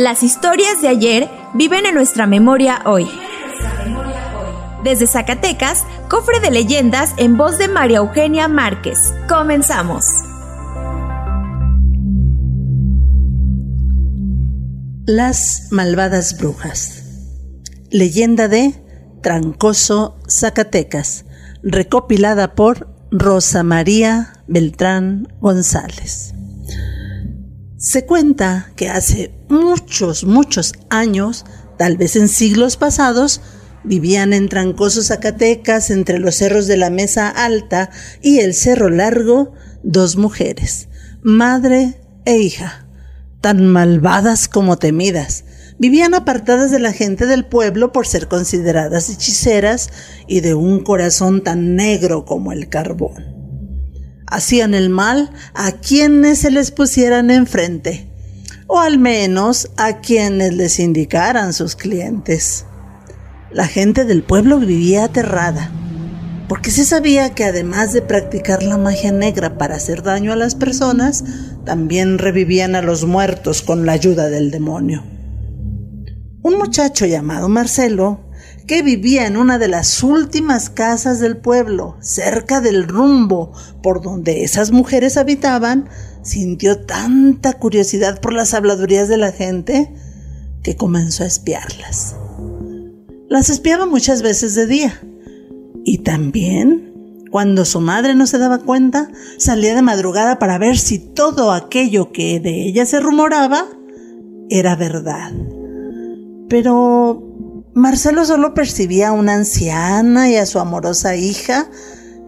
Las historias de ayer viven en nuestra memoria hoy. Desde Zacatecas, cofre de leyendas en voz de María Eugenia Márquez. Comenzamos. Las malvadas brujas. Leyenda de Trancoso, Zacatecas, recopilada por Rosa María Beltrán González. Se cuenta que hace muchos, muchos años, tal vez en siglos pasados, vivían en Trancoso, Zacatecas, entre los cerros de la Mesa Alta y el Cerro Largo, dos mujeres, madre e hija, tan malvadas como temidas. Vivían apartadas de la gente del pueblo por ser consideradas hechiceras y de un corazón tan negro como el carbón hacían el mal a quienes se les pusieran enfrente, o al menos a quienes les indicaran sus clientes. La gente del pueblo vivía aterrada, porque se sabía que además de practicar la magia negra para hacer daño a las personas, también revivían a los muertos con la ayuda del demonio. Un muchacho llamado Marcelo que vivía en una de las últimas casas del pueblo, cerca del rumbo por donde esas mujeres habitaban, sintió tanta curiosidad por las habladurías de la gente que comenzó a espiarlas. Las espiaba muchas veces de día y también, cuando su madre no se daba cuenta, salía de madrugada para ver si todo aquello que de ella se rumoraba era verdad. Pero Marcelo solo percibía a una anciana y a su amorosa hija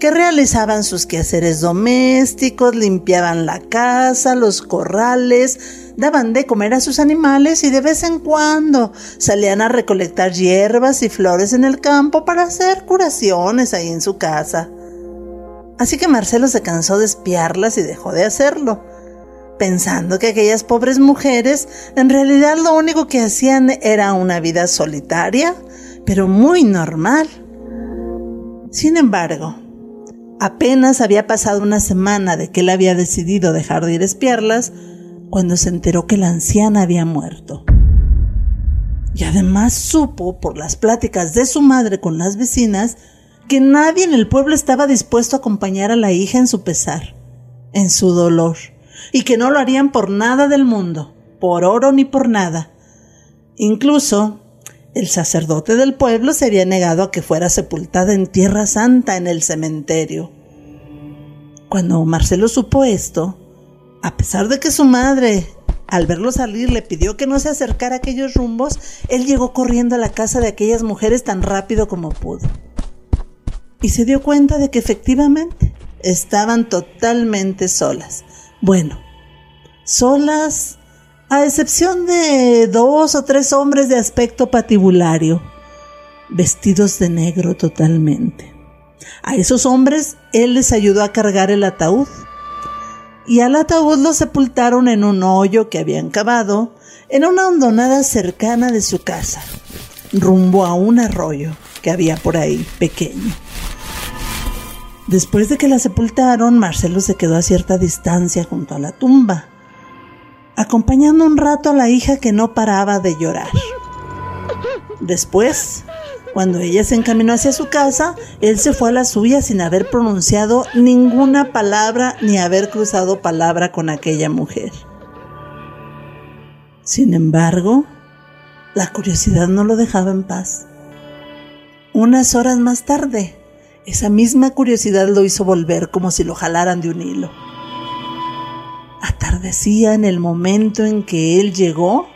que realizaban sus quehaceres domésticos, limpiaban la casa, los corrales, daban de comer a sus animales y de vez en cuando salían a recolectar hierbas y flores en el campo para hacer curaciones ahí en su casa. Así que Marcelo se cansó de espiarlas y dejó de hacerlo pensando que aquellas pobres mujeres en realidad lo único que hacían era una vida solitaria, pero muy normal. Sin embargo, apenas había pasado una semana de que él había decidido dejar de ir a espiarlas, cuando se enteró que la anciana había muerto. Y además supo, por las pláticas de su madre con las vecinas, que nadie en el pueblo estaba dispuesto a acompañar a la hija en su pesar, en su dolor y que no lo harían por nada del mundo, por oro ni por nada. Incluso el sacerdote del pueblo se había negado a que fuera sepultada en Tierra Santa en el cementerio. Cuando Marcelo supo esto, a pesar de que su madre, al verlo salir, le pidió que no se acercara a aquellos rumbos, él llegó corriendo a la casa de aquellas mujeres tan rápido como pudo. Y se dio cuenta de que efectivamente estaban totalmente solas. Bueno, solas, a excepción de dos o tres hombres de aspecto patibulario, vestidos de negro totalmente. A esos hombres él les ayudó a cargar el ataúd y al ataúd lo sepultaron en un hoyo que habían cavado en una hondonada cercana de su casa, rumbo a un arroyo que había por ahí pequeño. Después de que la sepultaron, Marcelo se quedó a cierta distancia junto a la tumba, acompañando un rato a la hija que no paraba de llorar. Después, cuando ella se encaminó hacia su casa, él se fue a la suya sin haber pronunciado ninguna palabra ni haber cruzado palabra con aquella mujer. Sin embargo, la curiosidad no lo dejaba en paz. Unas horas más tarde, esa misma curiosidad lo hizo volver como si lo jalaran de un hilo. Atardecía en el momento en que él llegó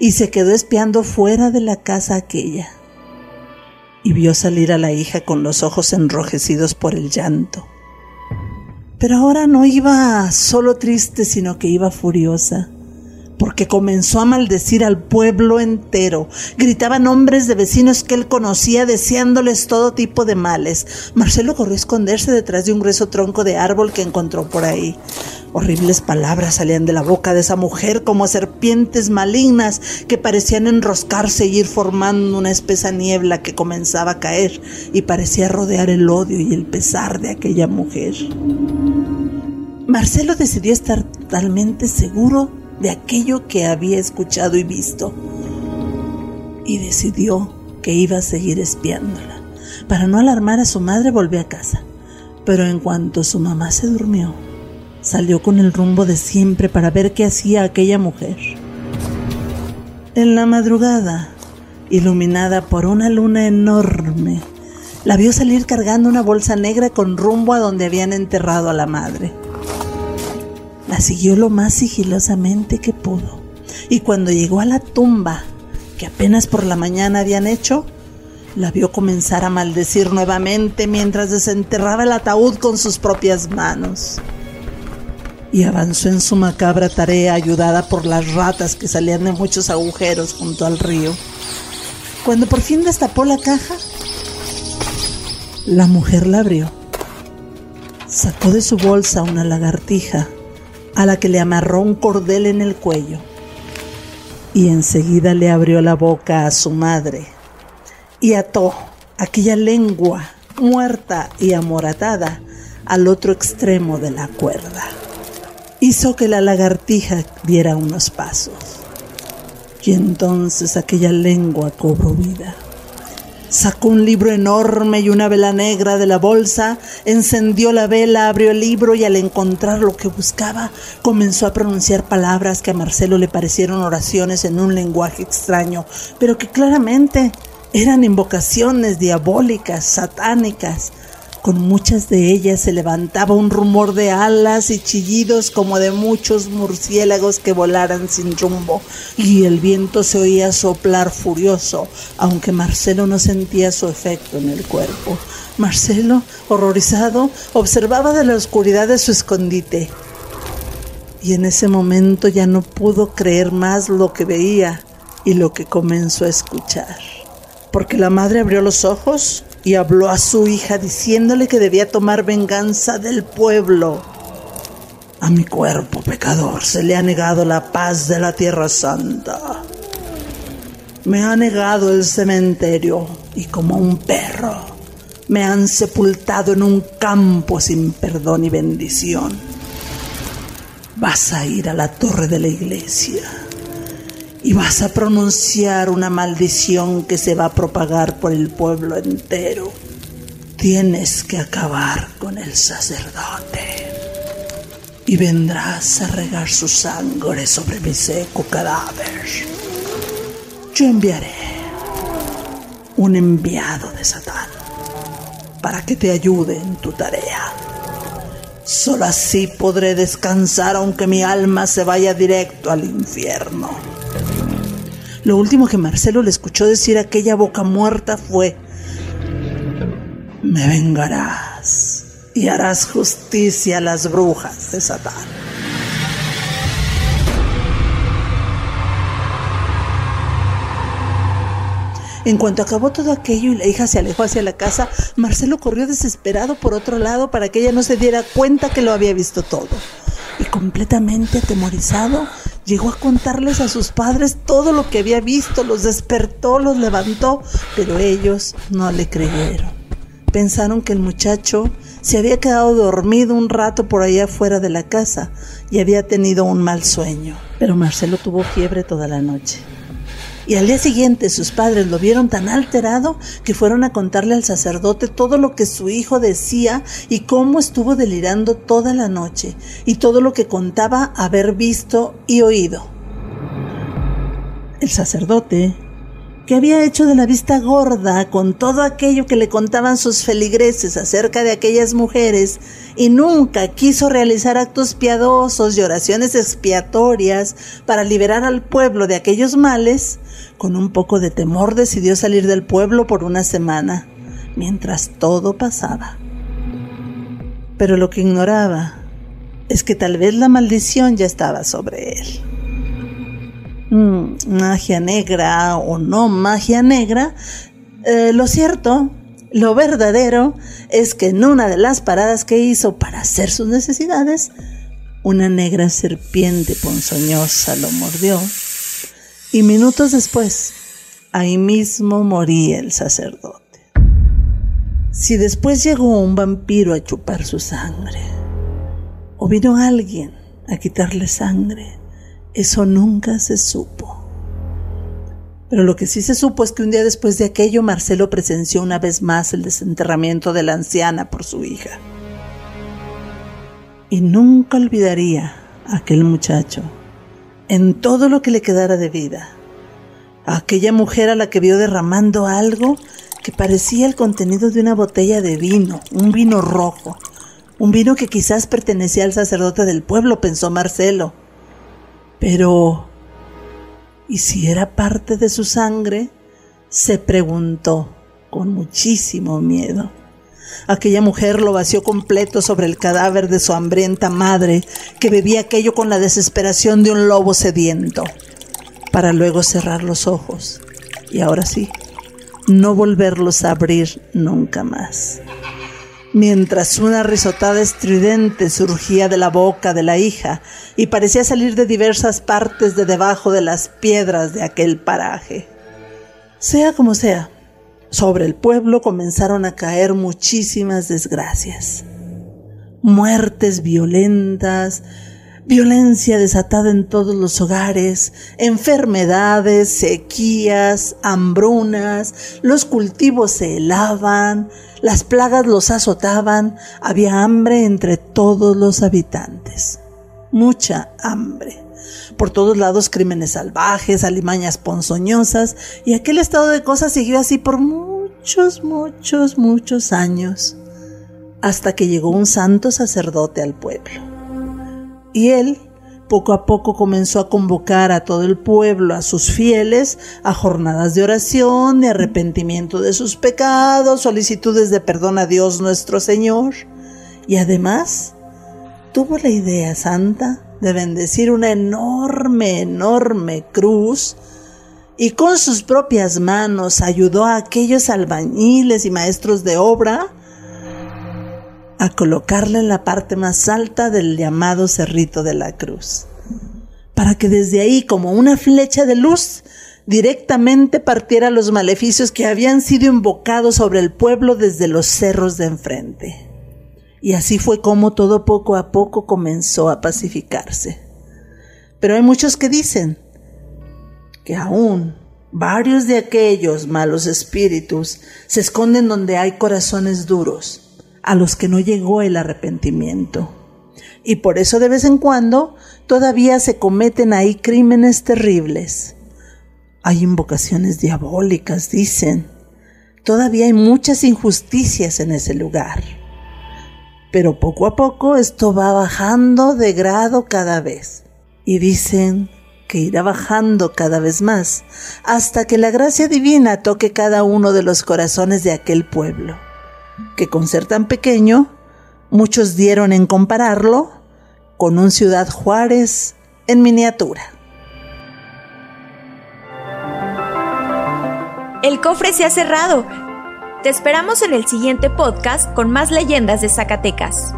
y se quedó espiando fuera de la casa aquella. Y vio salir a la hija con los ojos enrojecidos por el llanto. Pero ahora no iba solo triste, sino que iba furiosa porque comenzó a maldecir al pueblo entero. Gritaba nombres de vecinos que él conocía, deseándoles todo tipo de males. Marcelo corrió a esconderse detrás de un grueso tronco de árbol que encontró por ahí. Horribles palabras salían de la boca de esa mujer como serpientes malignas que parecían enroscarse y ir formando una espesa niebla que comenzaba a caer y parecía rodear el odio y el pesar de aquella mujer. Marcelo decidió estar totalmente seguro de aquello que había escuchado y visto y decidió que iba a seguir espiándola. Para no alarmar a su madre volvió a casa, pero en cuanto su mamá se durmió, salió con el rumbo de siempre para ver qué hacía aquella mujer. En la madrugada, iluminada por una luna enorme, la vio salir cargando una bolsa negra con rumbo a donde habían enterrado a la madre. La siguió lo más sigilosamente que pudo. Y cuando llegó a la tumba, que apenas por la mañana habían hecho, la vio comenzar a maldecir nuevamente mientras desenterraba el ataúd con sus propias manos. Y avanzó en su macabra tarea ayudada por las ratas que salían de muchos agujeros junto al río. Cuando por fin destapó la caja, la mujer la abrió. Sacó de su bolsa una lagartija a la que le amarró un cordel en el cuello y enseguida le abrió la boca a su madre y ató aquella lengua muerta y amoratada al otro extremo de la cuerda. Hizo que la lagartija diera unos pasos y entonces aquella lengua cobró vida. Sacó un libro enorme y una vela negra de la bolsa, encendió la vela, abrió el libro y al encontrar lo que buscaba, comenzó a pronunciar palabras que a Marcelo le parecieron oraciones en un lenguaje extraño, pero que claramente eran invocaciones diabólicas, satánicas. Con muchas de ellas se levantaba un rumor de alas y chillidos como de muchos murciélagos que volaran sin rumbo, y el viento se oía soplar furioso, aunque Marcelo no sentía su efecto en el cuerpo. Marcelo, horrorizado, observaba de la oscuridad de su escondite. Y en ese momento ya no pudo creer más lo que veía y lo que comenzó a escuchar. Porque la madre abrió los ojos y habló a su hija diciéndole que debía tomar venganza del pueblo. A mi cuerpo pecador se le ha negado la paz de la Tierra Santa. Me ha negado el cementerio y como un perro me han sepultado en un campo sin perdón y bendición. Vas a ir a la torre de la iglesia y vas a pronunciar una maldición que se va a propagar por el pueblo entero. Tienes que acabar con el sacerdote y vendrás a regar su sangre sobre mi seco cadáver. Yo enviaré un enviado de Satán para que te ayude en tu tarea. Solo así podré descansar aunque mi alma se vaya directo al infierno. Lo último que Marcelo le escuchó decir a aquella boca muerta fue, me vengarás y harás justicia a las brujas de Satán. En cuanto acabó todo aquello y la hija se alejó hacia la casa, Marcelo corrió desesperado por otro lado para que ella no se diera cuenta que lo había visto todo. Y completamente atemorizado, Llegó a contarles a sus padres todo lo que había visto, los despertó, los levantó, pero ellos no le creyeron. Pensaron que el muchacho se había quedado dormido un rato por allá afuera de la casa y había tenido un mal sueño. Pero Marcelo tuvo fiebre toda la noche. Y al día siguiente sus padres lo vieron tan alterado que fueron a contarle al sacerdote todo lo que su hijo decía y cómo estuvo delirando toda la noche y todo lo que contaba haber visto y oído. El sacerdote, que había hecho de la vista gorda con todo aquello que le contaban sus feligreses acerca de aquellas mujeres y nunca quiso realizar actos piadosos y oraciones expiatorias para liberar al pueblo de aquellos males, con un poco de temor decidió salir del pueblo por una semana, mientras todo pasaba. Pero lo que ignoraba es que tal vez la maldición ya estaba sobre él. Mm, magia negra o no magia negra, eh, lo cierto, lo verdadero es que en una de las paradas que hizo para hacer sus necesidades, una negra serpiente ponzoñosa lo mordió y minutos después, ahí mismo moría el sacerdote. Si después llegó un vampiro a chupar su sangre, o vino alguien a quitarle sangre, eso nunca se supo. Pero lo que sí se supo es que un día después de aquello Marcelo presenció una vez más el desenterramiento de la anciana por su hija. Y nunca olvidaría a aquel muchacho en todo lo que le quedara de vida. A aquella mujer a la que vio derramando algo que parecía el contenido de una botella de vino, un vino rojo, un vino que quizás pertenecía al sacerdote del pueblo, pensó Marcelo. Pero, ¿y si era parte de su sangre? se preguntó con muchísimo miedo. Aquella mujer lo vació completo sobre el cadáver de su hambrienta madre, que bebía aquello con la desesperación de un lobo sediento, para luego cerrar los ojos y ahora sí, no volverlos a abrir nunca más mientras una risotada estridente surgía de la boca de la hija y parecía salir de diversas partes de debajo de las piedras de aquel paraje. Sea como sea, sobre el pueblo comenzaron a caer muchísimas desgracias. Muertes violentas, violencia desatada en todos los hogares, enfermedades, sequías, hambrunas, los cultivos se helaban, las plagas los azotaban, había hambre entre todos los habitantes. Mucha hambre. Por todos lados crímenes salvajes, alimañas ponzoñosas, y aquel estado de cosas siguió así por muchos, muchos, muchos años, hasta que llegó un santo sacerdote al pueblo. Y él poco a poco comenzó a convocar a todo el pueblo, a sus fieles, a jornadas de oración, de arrepentimiento de sus pecados, solicitudes de perdón a Dios nuestro Señor. Y además tuvo la idea santa de bendecir una enorme, enorme cruz y con sus propias manos ayudó a aquellos albañiles y maestros de obra a colocarla en la parte más alta del llamado Cerrito de la Cruz, para que desde ahí, como una flecha de luz, directamente partiera los maleficios que habían sido invocados sobre el pueblo desde los cerros de enfrente. Y así fue como todo poco a poco comenzó a pacificarse. Pero hay muchos que dicen que aún varios de aquellos malos espíritus se esconden donde hay corazones duros a los que no llegó el arrepentimiento. Y por eso de vez en cuando todavía se cometen ahí crímenes terribles. Hay invocaciones diabólicas, dicen. Todavía hay muchas injusticias en ese lugar. Pero poco a poco esto va bajando de grado cada vez. Y dicen que irá bajando cada vez más hasta que la gracia divina toque cada uno de los corazones de aquel pueblo que con ser tan pequeño, muchos dieron en compararlo con un Ciudad Juárez en miniatura. El cofre se ha cerrado. Te esperamos en el siguiente podcast con más leyendas de Zacatecas.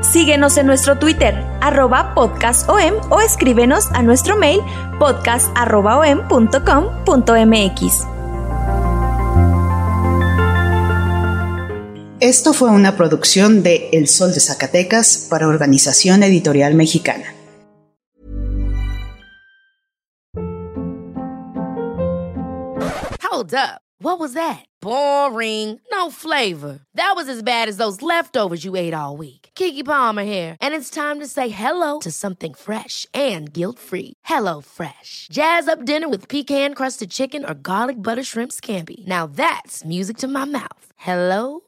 Síguenos en nuestro Twitter, arroba podcastom o escríbenos a nuestro mail podcast.om.com.mx. Esto fue una producción de El Sol de Zacatecas para Organización Editorial Mexicana. Hold up. What was that? Boring. No flavor. That was as bad as those leftovers you ate all week. Kiki Palmer here, and it's time to say hello to something fresh and guilt-free. Hello Fresh. Jazz up dinner with pecan-crusted chicken or garlic butter shrimp scampi. Now that's music to my mouth. Hello